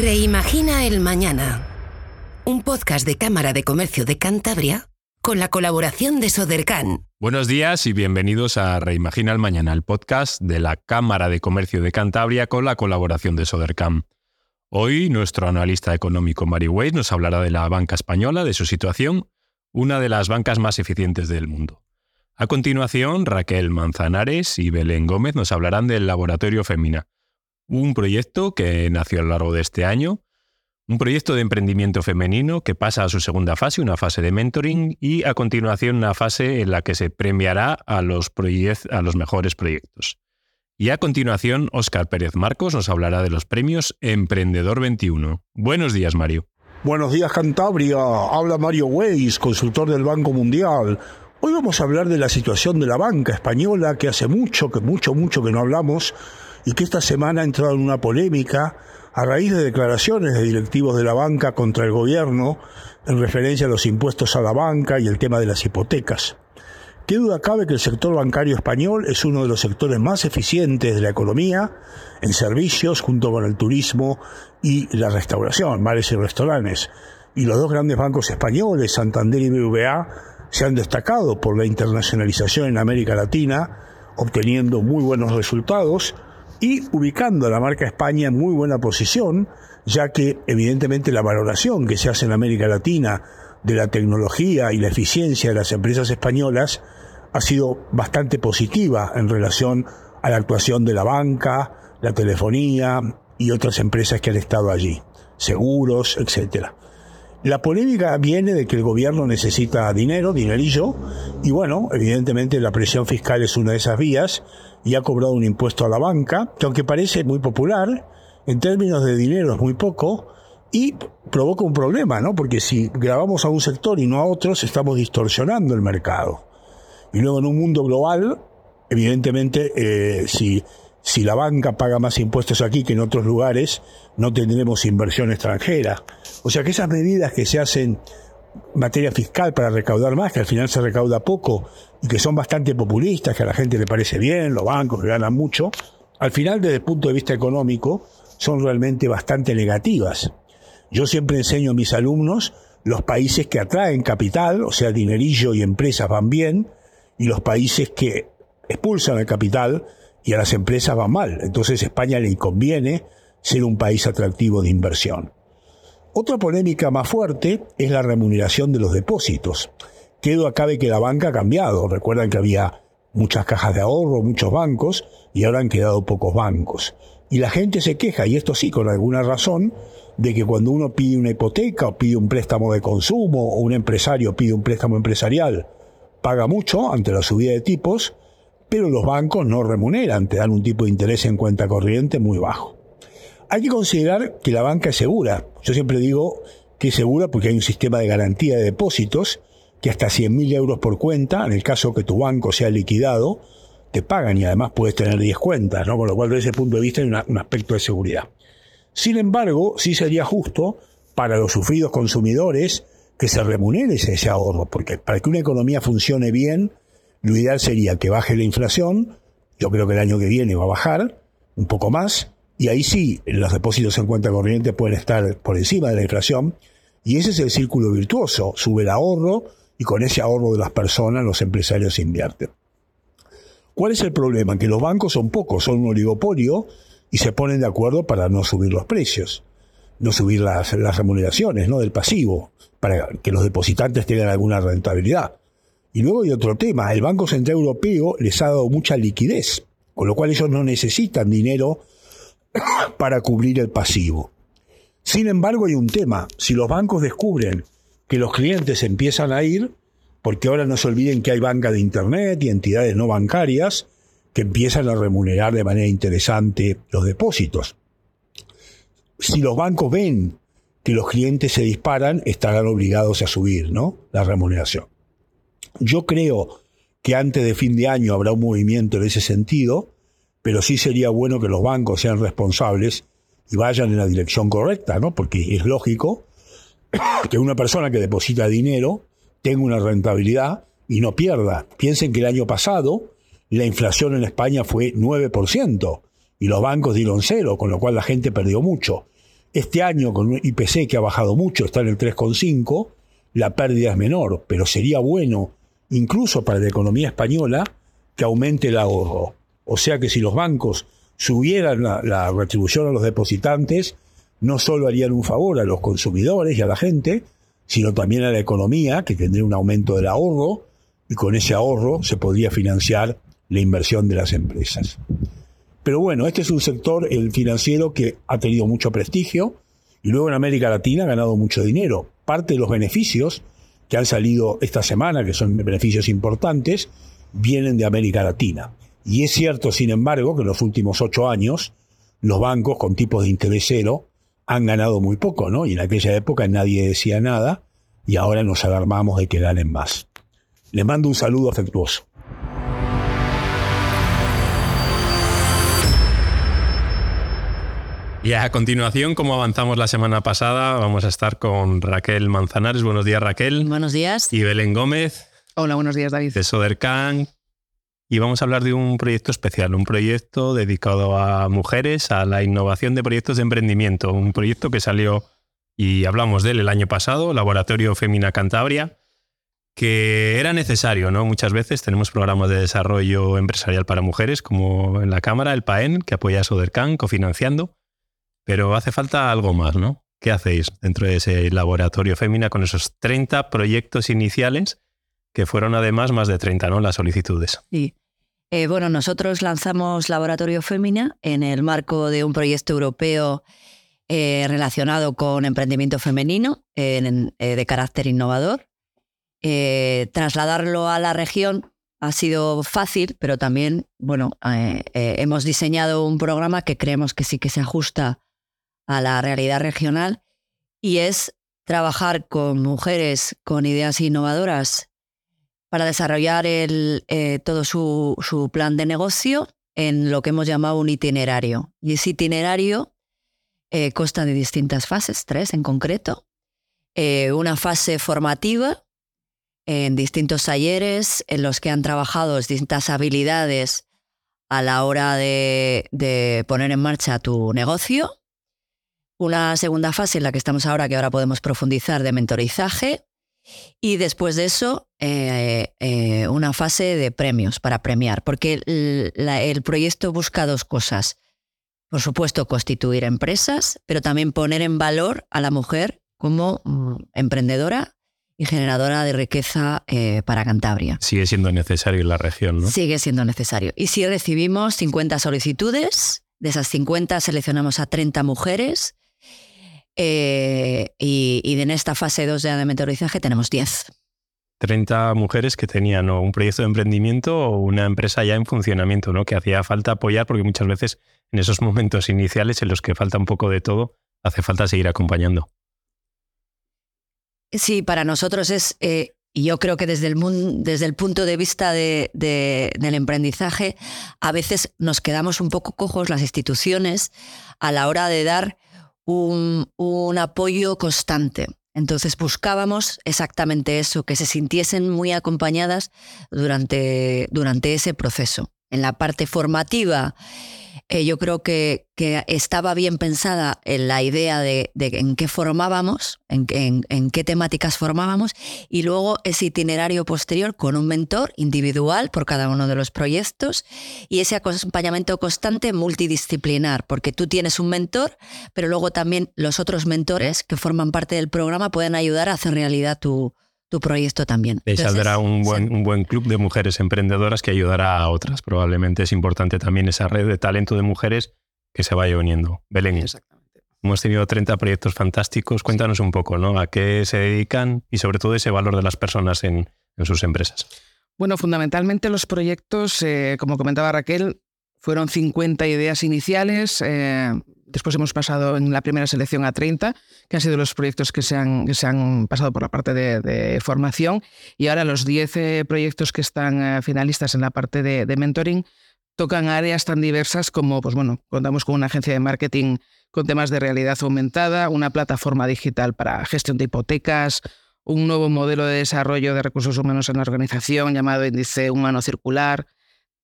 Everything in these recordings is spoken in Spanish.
Reimagina el Mañana. Un podcast de Cámara de Comercio de Cantabria con la colaboración de Sodercan. Buenos días y bienvenidos a Reimagina el Mañana, el podcast de la Cámara de Comercio de Cantabria con la colaboración de Sodercan. Hoy nuestro analista económico Mary Weiss nos hablará de la banca española, de su situación, una de las bancas más eficientes del mundo. A continuación, Raquel Manzanares y Belén Gómez nos hablarán del Laboratorio Femina, un proyecto que nació a lo largo de este año, un proyecto de emprendimiento femenino que pasa a su segunda fase, una fase de mentoring, y a continuación una fase en la que se premiará a los, mejores proyectos. Y a continuación, Óscar Pérez Marcos nos hablará de los premios Emprendedor 21. Buenos días, Mario. Buenos días, Cantabria. Habla Mario Weiss, consultor del Banco Mundial. Hoy vamos a hablar de la situación de la banca española, que hace mucho, que mucho, mucho que no hablamos, y que esta semana ha entrado en una polémica a raíz de declaraciones de directivos de la banca contra el gobierno en referencia a los impuestos a la banca y el tema de las hipotecas. ¿Qué duda cabe que el sector bancario español es uno de los sectores más eficientes de la economía en servicios junto con el turismo y la restauración, bares y restaurantes? Y los dos grandes bancos españoles, Santander y BBVA, se han destacado por la internacionalización en América Latina, obteniendo muy buenos resultados y ubicando a la marca España en muy buena posición, ya que evidentemente la valoración que se hace en América Latina de la tecnología y la eficiencia de las empresas españolas ha sido bastante positiva en relación a la actuación de la banca, la telefonía y otras empresas que han estado allí, seguros, etcétera. La polémica viene de que el gobierno necesita dinero, dinerillo, y bueno, evidentemente la presión fiscal es una de esas vías, y ha cobrado un impuesto a la banca, que aunque parece muy popular, en términos de dinero es muy poco, y provoca un problema, ¿no? Porque si grabamos a un sector y no a otros, estamos distorsionando el mercado. Y luego en un mundo global, evidentemente, eh, si si la banca paga más impuestos aquí que en otros lugares, no tendremos inversión extranjera. O sea que esas medidas que se hacen en materia fiscal para recaudar más, que al final se recauda poco y que son bastante populistas, que a la gente le parece bien, los bancos ganan mucho, al final desde el punto de vista económico son realmente bastante negativas. Yo siempre enseño a mis alumnos los países que atraen capital, o sea, dinerillo y empresas van bien, y los países que expulsan el capital, y a las empresas va mal. Entonces España le conviene ser un país atractivo de inversión. Otra polémica más fuerte es la remuneración de los depósitos. Quedo acá que la banca ha cambiado. Recuerdan que había muchas cajas de ahorro, muchos bancos, y ahora han quedado pocos bancos. Y la gente se queja, y esto sí con alguna razón, de que cuando uno pide una hipoteca o pide un préstamo de consumo o un empresario pide un préstamo empresarial, paga mucho ante la subida de tipos, pero los bancos no remuneran, te dan un tipo de interés en cuenta corriente muy bajo. Hay que considerar que la banca es segura. Yo siempre digo que es segura porque hay un sistema de garantía de depósitos que hasta 100.000 euros por cuenta, en el caso que tu banco sea liquidado, te pagan y además puedes tener 10 cuentas, ¿no? Con lo cual, desde ese punto de vista, hay un aspecto de seguridad. Sin embargo, sí sería justo para los sufridos consumidores que se remunere ese ahorro, porque para que una economía funcione bien, lo ideal sería que baje la inflación, yo creo que el año que viene va a bajar un poco más, y ahí sí los depósitos en cuenta corriente pueden estar por encima de la inflación, y ese es el círculo virtuoso, sube el ahorro y con ese ahorro de las personas los empresarios invierten. ¿Cuál es el problema? Que los bancos son pocos, son un oligopolio y se ponen de acuerdo para no subir los precios, no subir las, remuneraciones ¿no? del pasivo, para que los depositantes tengan alguna rentabilidad. Y luego hay otro tema, el Banco Central Europeo les ha dado mucha liquidez, con lo cual ellos no necesitan dinero para cubrir el pasivo. Sin embargo, hay un tema, si los bancos descubren que los clientes empiezan a ir, porque ahora no se olviden que hay banca de Internet y entidades no bancarias que empiezan a remunerar de manera interesante los depósitos. Si los bancos ven que los clientes se disparan, estarán obligados a subir ¿no? la remuneración. Yo creo que antes de fin de año habrá un movimiento en ese sentido, pero sí sería bueno que los bancos sean responsables y vayan en la dirección correcta, ¿no? Porque es lógico que una persona que deposita dinero tenga una rentabilidad y no pierda. Piensen que el año pasado la inflación en España fue 9% y los bancos dieron cero, con lo cual la gente perdió mucho. Este año con un IPC que ha bajado mucho, está en el 3,5, la pérdida es menor, pero sería bueno, incluso para la economía española, que aumente el ahorro. O sea que si los bancos subieran la, retribución a los depositantes, no solo harían un favor a los consumidores y a la gente, sino también a la economía, que tendría un aumento del ahorro, y con ese ahorro se podría financiar la inversión de las empresas. Pero bueno, este es un sector, el financiero, que ha tenido mucho prestigio y luego en América Latina ha ganado mucho dinero. Parte de los beneficios que han salido esta semana, que son beneficios importantes, vienen de América Latina. Y es cierto, sin embargo, que en los últimos ocho años los bancos con tipos de interés cero han ganado muy poco, ¿no? Y en aquella época nadie decía nada y ahora nos alarmamos de que ganen más. Le mando un saludo afectuoso. Y a continuación, como avanzamos la semana pasada, vamos a estar con Raquel Manzanares. Buenos días, Raquel. Buenos días. Y Belén Gómez. Hola, buenos días, David. De Sodercan, y vamos a hablar de un proyecto especial, un proyecto dedicado a mujeres, a la innovación de proyectos de emprendimiento, un proyecto que salió y hablamos de él el año pasado, Laboratorio Femina Cantabria, que era necesario, ¿no? Muchas veces tenemos programas de desarrollo empresarial para mujeres, como en la Cámara, el PAEN, que apoya a Sodercan, cofinanciando, pero hace falta algo más, ¿no? ¿Qué hacéis dentro de ese laboratorio Femina con esos 30 proyectos iniciales? que fueron además más de 30, ¿no? Las solicitudes. Sí. Eh, bueno, nosotros lanzamos Laboratorio Femina en el marco de un proyecto europeo eh, relacionado con emprendimiento femenino eh, de carácter innovador. trasladarlo a la región ha sido fácil, pero también, bueno, hemos diseñado un programa que creemos que sí que se ajusta a la realidad regional y es trabajar con mujeres con ideas innovadoras para desarrollar el, eh, todo su, su, plan de negocio en lo que hemos llamado un itinerario. Y ese itinerario eh, consta de distintas fases, tres en concreto. Eh, una fase formativa en distintos talleres en los que han trabajado distintas habilidades a la hora de, de poner en marcha tu negocio. Una segunda fase en la que estamos ahora, que ahora podemos profundizar, de mentorizaje, y después de eso, eh, eh, una fase de premios para premiar, porque el, proyecto busca dos cosas. Por supuesto, constituir empresas, pero también poner en valor a la mujer como mm, emprendedora y generadora de riqueza eh, para Cantabria. Sigue siendo necesario en la región, ¿no? Sigue siendo necesario. Y si recibimos 50 solicitudes, de esas 50 seleccionamos a 30 mujeres eh, y, en esta fase 2 de mentorizaje tenemos 10. 30 mujeres que tenían un proyecto de emprendimiento o una empresa ya en funcionamiento, ¿no? que hacía falta apoyar porque muchas veces en esos momentos iniciales en los que falta un poco de todo, hace falta seguir acompañando. Sí, para nosotros es, eh, y yo creo que desde el, desde el punto de vista de, del emprendizaje, a veces nos quedamos un poco cojos las instituciones a la hora de dar un, apoyo constante. Entonces buscábamos exactamente eso, que se sintiesen muy acompañadas durante, durante ese proceso. En la parte formativa eh, yo creo que, que, estaba bien pensada en la idea de, en qué formábamos, en, en, qué temáticas formábamos, y luego ese itinerario posterior con un mentor individual por cada uno de los proyectos y ese acompañamiento constante multidisciplinar, porque tú tienes un mentor, pero luego también los otros mentores que forman parte del programa pueden ayudar a hacer realidad tu, tu proyecto también. Y saldrá un buen, un buen club de mujeres emprendedoras que ayudará a otras. Probablemente es importante también esa red de talento de mujeres que se vaya uniendo. Belén. Exactamente. Hemos tenido 30 proyectos fantásticos. Cuéntanos un poco, ¿no? ¿A qué se dedican y sobre todo ese valor de las personas en, en sus empresas? Bueno, fundamentalmente los proyectos, eh, como comentaba Raquel, fueron 50 ideas iniciales. Eh, después hemos pasado en la primera selección a 30, que han sido los proyectos que se han, que se han pasado por la parte de, formación. Y ahora los 10 eh, proyectos que están eh, finalistas en la parte de, mentoring tocan áreas tan diversas como, pues bueno, contamos con una agencia de marketing con temas de realidad aumentada, una plataforma digital para gestión de hipotecas, un nuevo modelo de desarrollo de recursos humanos en la organización llamado Índice Humano Circular,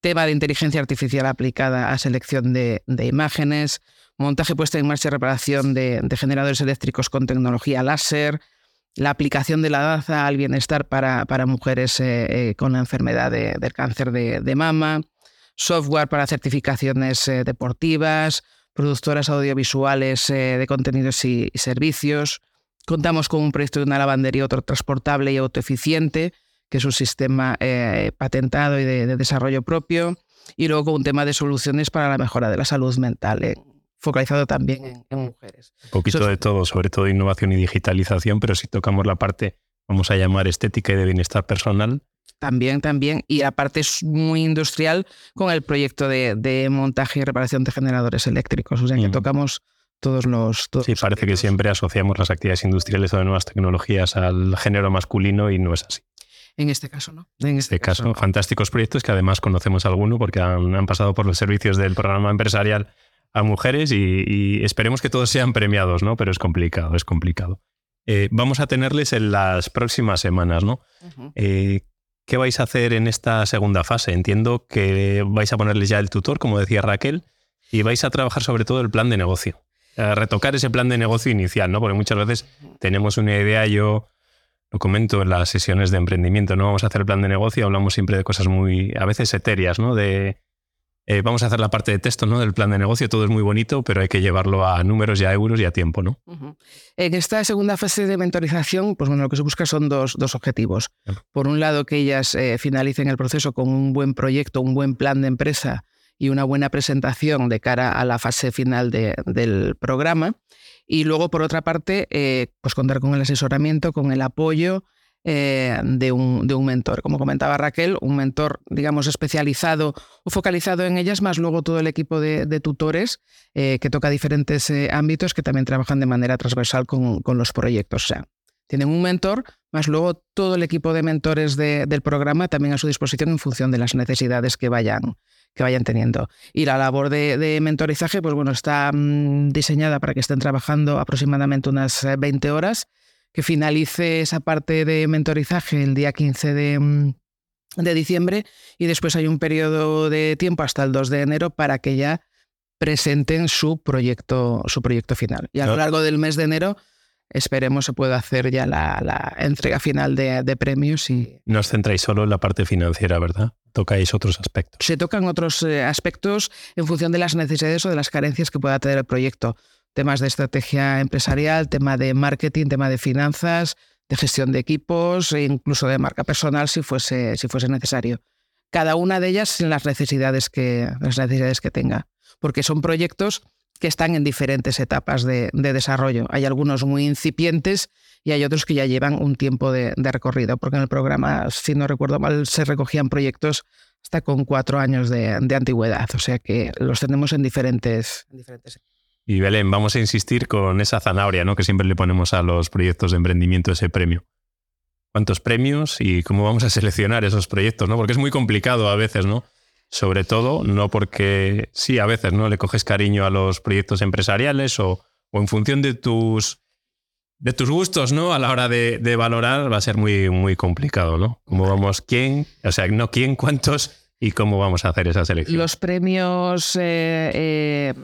tema de inteligencia artificial aplicada a selección de, imágenes, montaje, puesta en marcha y reparación de, generadores eléctricos con tecnología láser, la aplicación de la danza al bienestar para, mujeres eh, eh, con la enfermedad del cáncer de, mama, software para certificaciones eh, deportivas, productoras audiovisuales de contenidos y, servicios. Contamos con un proyecto de una lavandería autotransportable y autoeficiente que es un sistema patentado y de, desarrollo propio, y luego un tema de soluciones para la mejora de la salud mental, focalizado también en, mujeres. Un poquito de todo, sobre todo innovación y digitalización, pero si tocamos la parte, vamos a llamar estética y de bienestar personal. También, también. Y la parte es muy industrial con el proyecto de, montaje y reparación de generadores eléctricos. O sea, que tocamos todos los... sí, parece que siempre asociamos las actividades industriales o de nuevas tecnologías al género masculino y no es así. En este caso, ¿no? En este, caso, fantásticos proyectos que además conocemos alguno porque han, pasado por los servicios del programa empresarial a mujeres y, esperemos que todos sean premiados, ¿no? Pero es complicado, es complicado. Eh, vamos a tenerles en las próximas semanas, ¿no? Eh, ¿Qué vais a hacer en esta segunda fase? Entiendo que vais a ponerles ya el tutor, como decía Raquel, y vais a trabajar sobre todo el plan de negocio. retocar ese plan de negocio inicial, ¿no? Porque muchas veces tenemos una idea, yo lo comento en las sesiones de emprendimiento, no vamos a hacer el plan de negocio, hablamos siempre de cosas muy, a veces etéreas, ¿no? De, eh, vamos a hacer la parte de texto ¿no? del plan de negocio, todo es muy bonito, pero hay que llevarlo a números y a euros y a tiempo. ¿no? En esta segunda fase de mentorización, pues bueno, lo que se busca son dos, dos objetivos. Por un lado, que ellas eh, finalicen el proceso con un buen proyecto, un buen plan de empresa y una buena presentación de cara a la fase final del programa. Y luego, por otra parte, eh, pues contar con el asesoramiento, con el apoyo eh, de, un, de, un, mentor. Como comentaba Raquel, un mentor, digamos, especializado o focalizado en ellas, más luego todo el equipo de, tutores eh, que toca diferentes ámbitos que también trabajan de manera transversal con, con, los proyectos. O sea, tienen un mentor, más luego todo el equipo de mentores del programa también a su disposición en función de las necesidades que vayan, que vayan teniendo. Y la labor de, mentorizaje, pues bueno, está mm, diseñada para que estén trabajando aproximadamente unas 20 eh, horas, que finalice esa parte de mentorizaje el día 15 mm, de, diciembre y después hay un periodo de tiempo hasta el 2 de enero para que ya presenten su proyecto, su proyecto final. Y a lo largo del mes de enero esperemos se pueda hacer ya la, entrega final de, premios. Y... No os centráis solo en la parte financiera, ¿verdad? Tocáis otros aspectos. Se tocan otros eh, aspectos en función de las necesidades o de las carencias que pueda tener el proyecto. Temas de estrategia empresarial, tema de marketing, tema de finanzas, de gestión de equipos e incluso de marca personal si fuese, si fuese necesario. Cada una de ellas en las necesidades que, las necesidades que tenga. Porque son proyectos que están en diferentes etapas de, desarrollo. Hay algunos muy incipientes y hay otros que ya llevan un tiempo de, recorrido, porque en el programa, si no recuerdo mal, se recogían proyectos hasta con cuatro años de, antigüedad, o sea que los tenemos en diferentes, diferentes. Y Belén, vamos a insistir con esa zanahoria ¿no? que siempre le ponemos a los proyectos de emprendimiento, ese premio. ¿Cuántos premios y cómo vamos a seleccionar esos proyectos? ¿no? Porque es muy complicado a veces, ¿no? sobre todo no porque sí, a veces no le coges cariño a los proyectos empresariales o, en función de tus de tus gustos, ¿no? A la hora de, valorar va a ser muy, muy complicado, ¿no? ¿Cómo vamos? ¿Quién? O sea, no quién, cuántos y cómo vamos a hacer esa selección. Los premios eh, eh,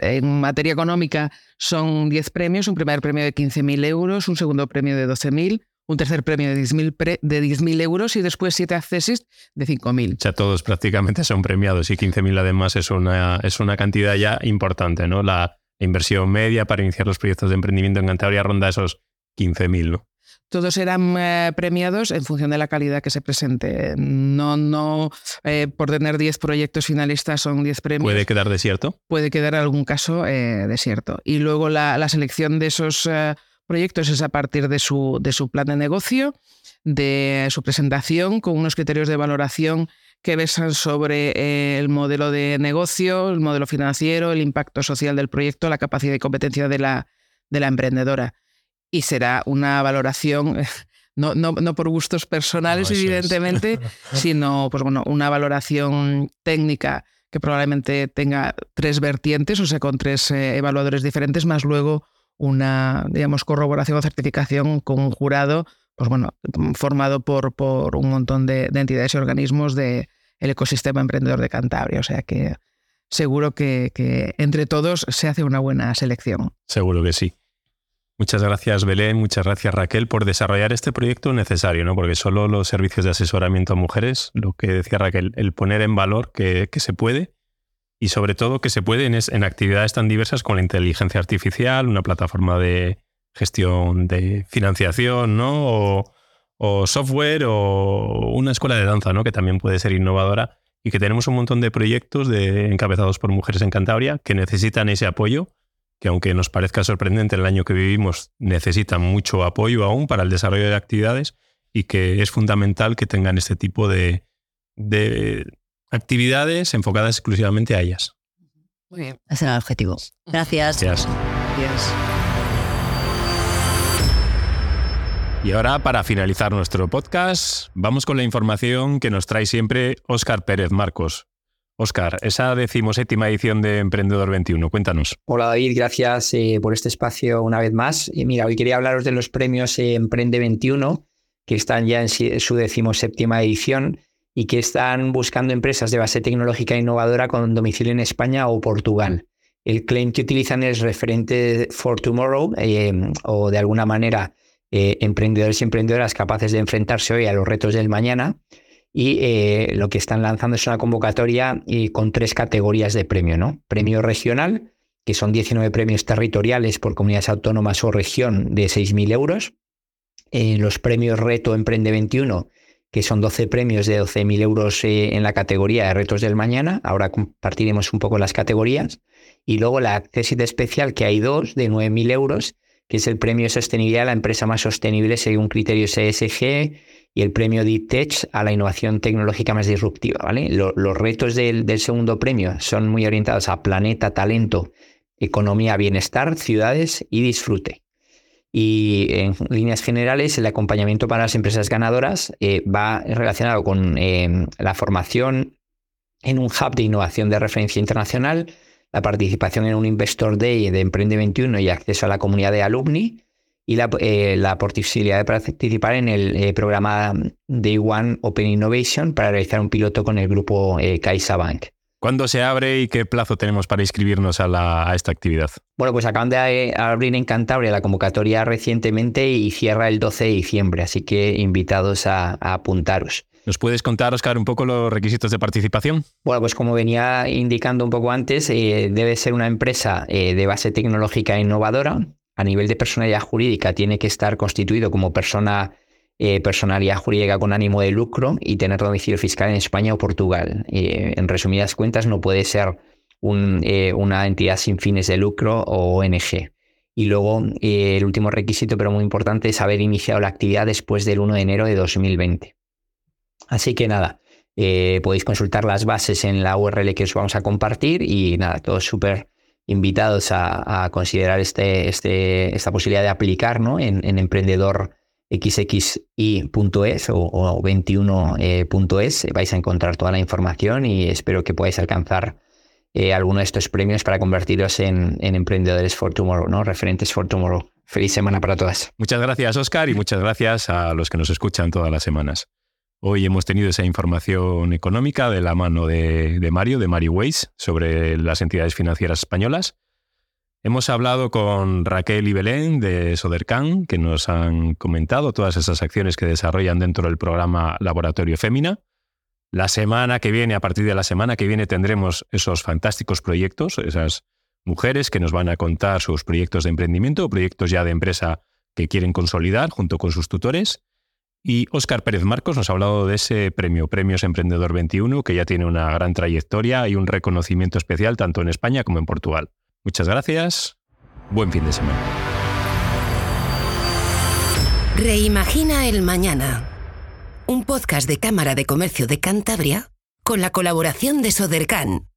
en materia económica son 10 premios, un primer premio de 15.000 euros, un segundo premio de 12.000, un tercer premio de 10.000 de euros y después siete accesis de 5.000. O sea, todos prácticamente son premiados y 15.000 además es una, es una cantidad ya importante, ¿no? La inversión media para iniciar los proyectos de emprendimiento en Cantabria ronda esos 15.000, ¿no? Todos serán eh, premiados en función de la calidad que se presente. No, no eh, por tener 10 proyectos finalistas son 10 premios. ¿Puede quedar desierto? Puede quedar algún caso eh, desierto. Y luego la, la selección de esos proyectos es a partir de su, de su plan de negocio, de su presentación, con unos criterios de valoración que besan sobre eh, el modelo de negocio, el modelo financiero, el impacto social del proyecto, la capacidad y competencia de la, de la emprendedora. Y será una valoración, no, no, no por gustos personales, evidentemente, sino pues, bueno, una valoración técnica que probablemente tenga tres vertientes, o sea, con tres eh, evaluadores diferentes, más luego una, digamos, corroboración o certificación con un jurado, pues bueno, formado por, por un montón de, entidades y organismos de el ecosistema emprendedor de Cantabria. O sea que seguro que, que entre todos se hace una buena selección. Seguro que sí. Muchas gracias Belén, muchas gracias Raquel por desarrollar este proyecto necesario, ¿no? porque solo los servicios de asesoramiento a mujeres, lo que decía Raquel, el poner en valor que, se puede y sobre todo que se puede en, en, actividades tan diversas como la inteligencia artificial, una plataforma de gestión de financiación ¿no? o, software o una escuela de danza ¿no? que también puede ser innovadora y que tenemos un montón de proyectos encabezados por mujeres en Cantabria que necesitan ese apoyo que aunque nos parezca sorprendente el año que vivimos, necesitan mucho apoyo aún para el desarrollo de actividades y que es fundamental que tengan este tipo de, de actividades enfocadas exclusivamente a ellas. Muy bien. Ese era el objetivo. Gracias. Gracias. Gracias. Y ahora, para finalizar nuestro podcast, vamos con la información que nos trae siempre Óscar Pérez Marcos, Oscar, esa decimoséptima edición de Emprendedor 21, cuéntanos. Hola David, gracias eh, por este espacio una vez más. Y mira, hoy quería hablaros de los premios eh, Emprende 21, que están ya en su decimoséptima edición y que están buscando empresas de base tecnológica innovadora con domicilio en España o Portugal. El claim que utilizan es referente for tomorrow eh, o de alguna manera emprendedores y emprendedoras capaces de enfrentarse hoy a los retos del mañana y eh, lo que están lanzando es una convocatoria y con tres categorías de premio, ¿no? Premio regional, que son 19 premios territoriales por comunidades autónomas o región de 6.000 euros. Eh, los premios Reto Emprende 21, que son 12 premios de 12.000 euros eh, en la categoría de Retos del Mañana. Ahora compartiremos un poco las categorías. Y luego la Accesit Especial, que hay dos de 9.000 euros, que es el premio de sostenibilidad a la empresa más sostenible según criterios ESG y el premio DITECH a la innovación tecnológica más disruptiva. ¿vale? los retos del, segundo premio son muy orientados a planeta, talento, economía, bienestar, ciudades y disfrute. Y en líneas generales, el acompañamiento para las empresas ganadoras eh, va relacionado con eh, la formación en un hub de innovación de referencia internacional, la participación en un Investor Day de Emprende 21 y acceso a la comunidad de alumni, y la, eh, la posibilidad de participar en el eh, programa Day One Open Innovation para realizar un piloto con el grupo eh, CaixaBank. ¿Cuándo se abre y qué plazo tenemos para inscribirnos a, la, a, esta actividad? Bueno, pues acaban de eh, abrir en Cantabria la convocatoria recientemente y cierra el 12 de diciembre, así que invitados a, a apuntaros. ¿Nos puedes contar, Oscar, un poco los requisitos de participación? Bueno, pues como venía indicando un poco antes, eh, debe ser una empresa eh, de base tecnológica innovadora, a nivel de personalidad jurídica tiene que estar constituido como persona eh, personalidad jurídica con ánimo de lucro y tener domicilio fiscal en España o Portugal. Eh, en resumidas cuentas, no puede ser eh, una entidad sin fines de lucro o ONG. Y luego, el último requisito, pero muy importante, es haber iniciado la actividad después del 1 de enero de 2020. Así que nada, podéis consultar las bases en la URL que os vamos a compartir y nada, todo súper invitados a, considerar este, este, esta posibilidad de aplicar ¿no? en, en emprendedorxxi.es o, o 21.es. Vais a encontrar toda la información y espero que podáis alcanzar eh, alguno de estos premios para convertiros en, en, emprendedores for tomorrow, ¿no? referentes for tomorrow. Feliz semana para todas. Muchas gracias, Oscar, y muchas gracias a los que nos escuchan todas las semanas. Hoy hemos tenido esa información económica de la mano de, Mario, de Mario Weiss, sobre las entidades financieras españolas. Hemos hablado con Raquel y Belén de Sodercan, que nos han comentado todas esas acciones que desarrollan dentro del programa Laboratorio Fémina. La semana que viene, a partir de la semana que viene, tendremos esos fantásticos proyectos, esas mujeres que nos van a contar sus proyectos de emprendimiento proyectos ya de empresa que quieren consolidar junto con sus tutores. Y Óscar Pérez Marcos nos ha hablado de ese premio, Premios Emprendedor 21, que ya tiene una gran trayectoria y un reconocimiento especial tanto en España como en Portugal. Muchas gracias. Buen fin de semana. Reimagina el mañana. Un podcast de Cámara de Comercio de Cantabria con la colaboración de Sodercan